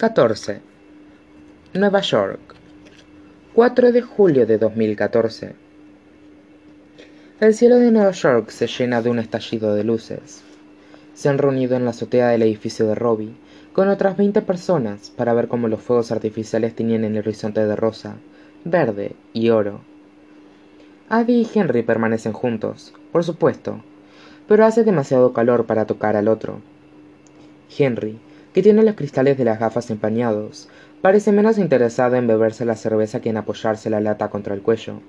14. Nueva York. 4 de julio de 2014. El cielo de Nueva York se llena de un estallido de luces. Se han reunido en la azotea del edificio de Robbie con otras 20 personas para ver cómo los fuegos artificiales tenían el horizonte de rosa, verde y oro. Abby y Henry permanecen juntos, por supuesto, pero hace demasiado calor para tocar al otro. Henry, que tiene los cristales de las gafas empañados, parece menos interesado en beberse la cerveza que en apoyarse la lata contra el cuello.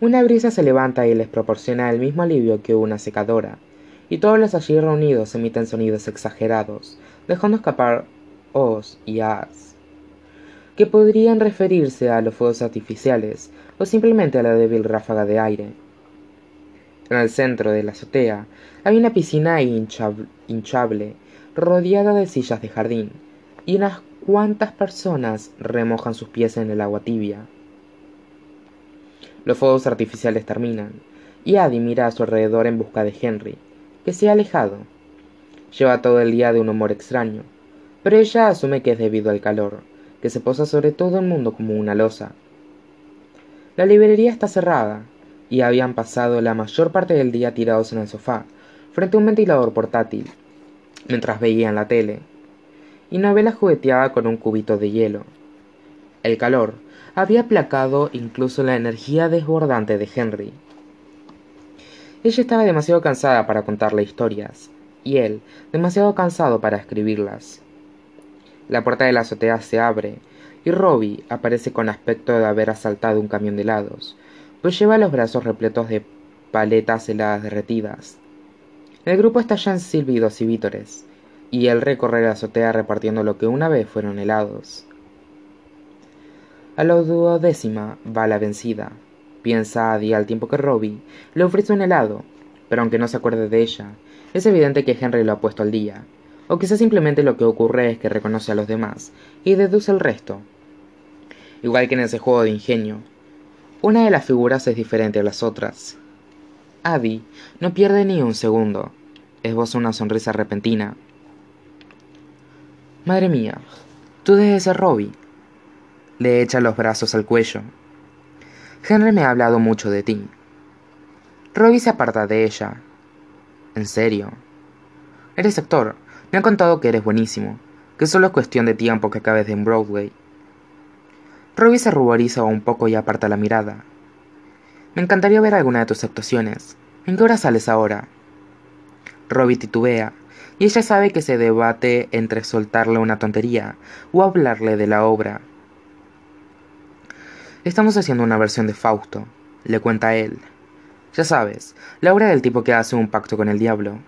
Una brisa se levanta y les proporciona el mismo alivio que una secadora, y todos los allí reunidos emiten sonidos exagerados, dejando escapar os y as, que podrían referirse a los fuegos artificiales o simplemente a la débil ráfaga de aire. En el centro de la azotea hay una piscina hinchable, rodeada de sillas de jardín, y unas cuantas personas remojan sus pies en el agua tibia. Los fuegos artificiales terminan, y Adi mira a su alrededor en busca de Henry, que se ha alejado. Lleva todo el día de un humor extraño, pero ella asume que es debido al calor, que se posa sobre todo el mundo como una losa. La librería está cerrada, y habían pasado la mayor parte del día tirados en el sofá, frente a un ventilador portátil, mientras veían la tele, y Novela jugueteaba con un cubito de hielo. El calor había aplacado incluso la energía desbordante de Henry. Ella estaba demasiado cansada para contarle historias, y él demasiado cansado para escribirlas. La puerta de la azotea se abre, y Robbie aparece con aspecto de haber asaltado un camión de helados, pues lleva los brazos repletos de paletas heladas derretidas. El grupo estalla en silbidos y vítores, y él recorre la azotea repartiendo lo que una vez fueron helados. A la duodécima va la vencida, piensa Adi al tiempo que Robbie le ofrece un helado, pero aunque no se acuerde de ella, es evidente que Henry lo ha puesto al día, o quizás simplemente lo que ocurre es que reconoce a los demás y deduce el resto. Igual que en ese juego de ingenio, una de las figuras es diferente a las otras, Abby no pierde ni un segundo. Esboza una sonrisa repentina. Madre mía, tú debes ser Robbie. Le echa los brazos al cuello. Henry me ha hablado mucho de ti. Robbie se aparta de ella. ¿En serio? Eres actor. Me han contado que eres buenísimo, que solo es cuestión de tiempo que acabes en Broadway. Robbie se ruboriza un poco y aparta la mirada. Me encantaría ver alguna de tus actuaciones. ¿En qué hora sales ahora? Robbie titubea, y ella sabe que se debate entre soltarle una tontería o hablarle de la obra. Estamos haciendo una versión de Fausto, le cuenta él. Ya sabes, la obra del tipo que hace un pacto con el diablo.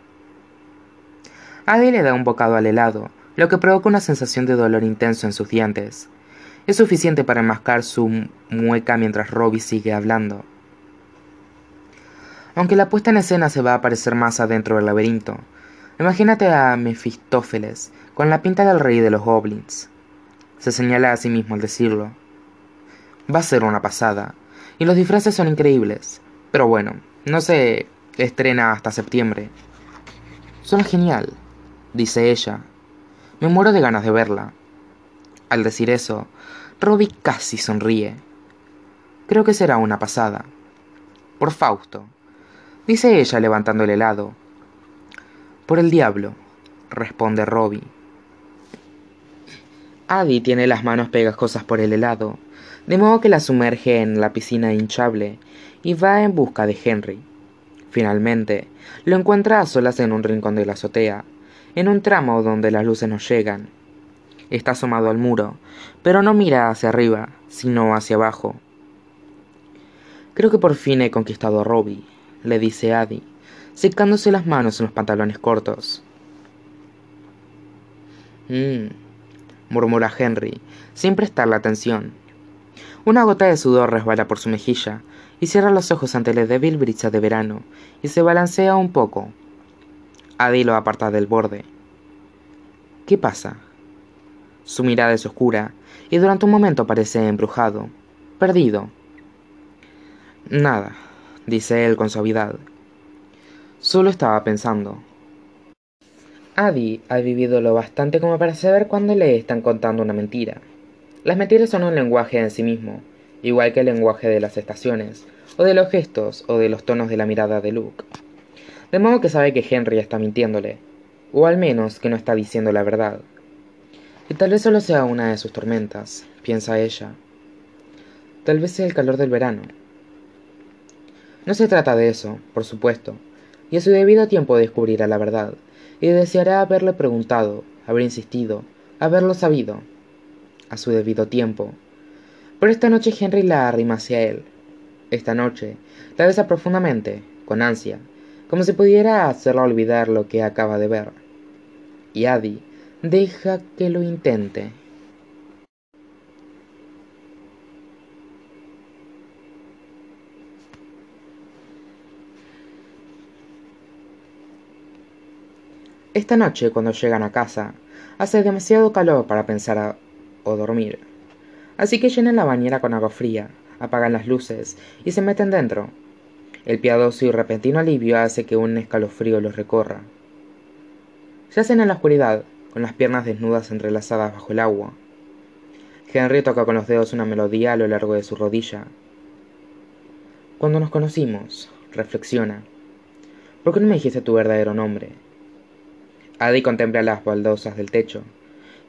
Adi le da un bocado al helado, lo que provoca una sensación de dolor intenso en sus dientes. Es suficiente para enmascar su mueca mientras Robbie sigue hablando aunque la puesta en escena se va a aparecer más adentro del laberinto. Imagínate a Mefistófeles, con la pinta del rey de los goblins. Se señala a sí mismo al decirlo. Va a ser una pasada, y los disfraces son increíbles, pero bueno, no se estrena hasta septiembre. Suena genial, dice ella. Me muero de ganas de verla. Al decir eso, Robbie casi sonríe. Creo que será una pasada. Por Fausto dice ella levantando el helado. Por el diablo, responde Robbie. Adi tiene las manos pegajosas por el helado, de modo que la sumerge en la piscina hinchable y va en busca de Henry. Finalmente, lo encuentra a solas en un rincón de la azotea, en un tramo donde las luces no llegan. Está asomado al muro, pero no mira hacia arriba, sino hacia abajo. Creo que por fin he conquistado a Robbie, le dice Adi, secándose las manos en los pantalones cortos. Mmm, murmura Henry, sin prestarle atención. Una gota de sudor resbala por su mejilla y cierra los ojos ante la débil brisa de verano y se balancea un poco. Adi lo aparta del borde. ¿Qué pasa? Su mirada es oscura y durante un momento parece embrujado, perdido. Nada, dice él con suavidad. Solo estaba pensando. Adi ha vivido lo bastante como para saber cuándo le están contando una mentira. Las mentiras son un lenguaje en sí mismo, igual que el lenguaje de las estaciones, o de los gestos, o de los tonos de la mirada de Luke. De modo que sabe que Henry está mintiéndole, o al menos que no está diciendo la verdad. Y tal vez solo sea una de sus tormentas, piensa ella. Tal vez sea el calor del verano. No se trata de eso, por supuesto, y a su debido tiempo descubrirá la verdad, y deseará haberle preguntado, haber insistido, haberlo sabido, a su debido tiempo. Pero esta noche Henry la arrima hacia él. Esta noche la besa profundamente, con ansia, como si pudiera hacerla olvidar lo que acaba de ver. Y Adi deja que lo intente. Esta noche, cuando llegan a casa, hace demasiado calor para pensar o dormir. Así que llenan la bañera con agua fría, apagan las luces y se meten dentro. El piadoso y repentino alivio hace que un escalofrío los recorra. Yacen en la oscuridad, con las piernas desnudas entrelazadas bajo el agua. Henry toca con los dedos una melodía a lo largo de su rodilla. Cuando nos conocimos, reflexiona. ¿Por qué no me dijiste tu verdadero nombre? Adi contempla las baldosas del techo,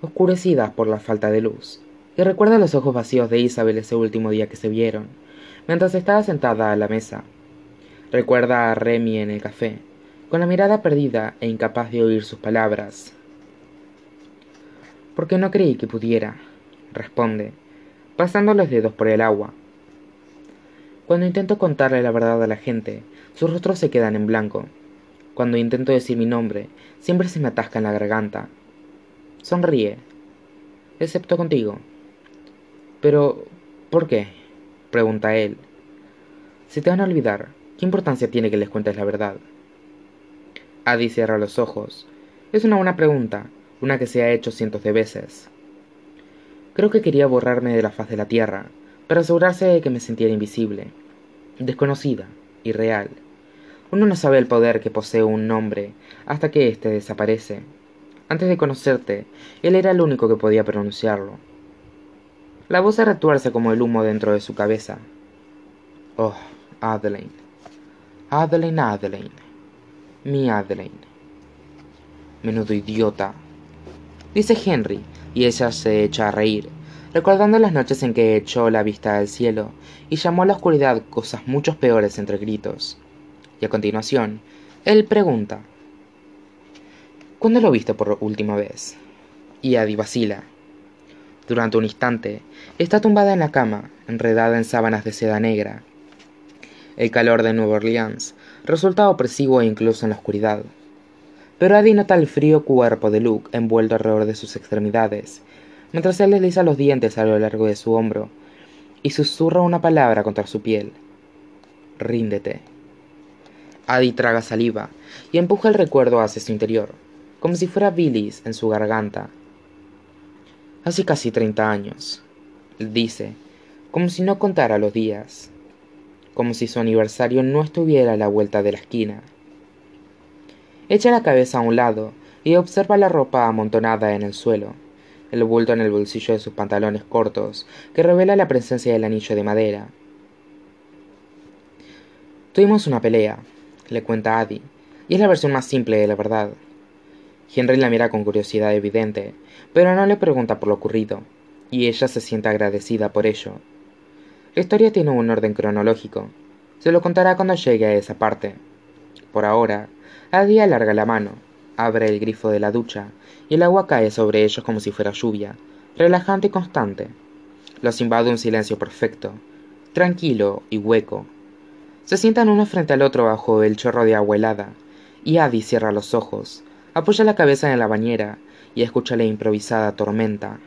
oscurecidas por la falta de luz, y recuerda los ojos vacíos de Isabel ese último día que se vieron, mientras estaba sentada a la mesa. Recuerda a Remy en el café, con la mirada perdida e incapaz de oír sus palabras, porque no creí que pudiera, responde, pasando los dedos por el agua. Cuando intento contarle la verdad a la gente, sus rostros se quedan en blanco. Cuando intento decir mi nombre, siempre se me atasca en la garganta. Sonríe, excepto contigo. Pero, ¿por qué? pregunta él. Si te van a olvidar, ¿qué importancia tiene que les cuentes la verdad? Adi cierra los ojos. Es una buena pregunta, una que se ha hecho cientos de veces. Creo que quería borrarme de la faz de la tierra, para asegurarse de que me sintiera invisible, desconocida, irreal. Uno no sabe el poder que posee un nombre hasta que éste desaparece. Antes de conocerte, él era el único que podía pronunciarlo. La voz se retuerce como el humo dentro de su cabeza. Oh, Adelaine. Adelaine, Adelaine. Mi Adelaine. Menudo idiota, dice Henry, y ella se echa a reír, recordando las noches en que echó la vista al cielo y llamó a la oscuridad cosas mucho peores entre gritos. Y a continuación, él pregunta, ¿Cuándo lo viste por última vez? Y Adi vacila. Durante un instante, está tumbada en la cama, enredada en sábanas de seda negra. El calor de Nueva Orleans resulta opresivo e incluso en la oscuridad pero Adi nota el frío cuerpo de Luke envuelto alrededor de sus extremidades, mientras él desliza los dientes a lo largo de su hombro y susurra una palabra contra su piel. Ríndete. Adi traga saliva y empuja el recuerdo hacia su interior, como si fuera bilis en su garganta. Hace casi treinta años, dice, como si no contara los días, como si su aniversario no estuviera a la vuelta de la esquina. Echa la cabeza a un lado y observa la ropa amontonada en el suelo, el bulto en el bolsillo de sus pantalones cortos, que revela la presencia del anillo de madera. Tuvimos una pelea, le cuenta Adi, y es la versión más simple de la verdad. Henry la mira con curiosidad evidente, pero no le pregunta por lo ocurrido, y ella se siente agradecida por ello. La historia tiene un orden cronológico. Se lo contará cuando llegue a esa parte. Por ahora, Adi alarga la mano, abre el grifo de la ducha, y el agua cae sobre ellos como si fuera lluvia, relajante y constante. Los invade un silencio perfecto, tranquilo y hueco. Se sientan uno frente al otro bajo el chorro de agua helada, y Adi cierra los ojos, apoya la cabeza en la bañera y escucha la improvisada tormenta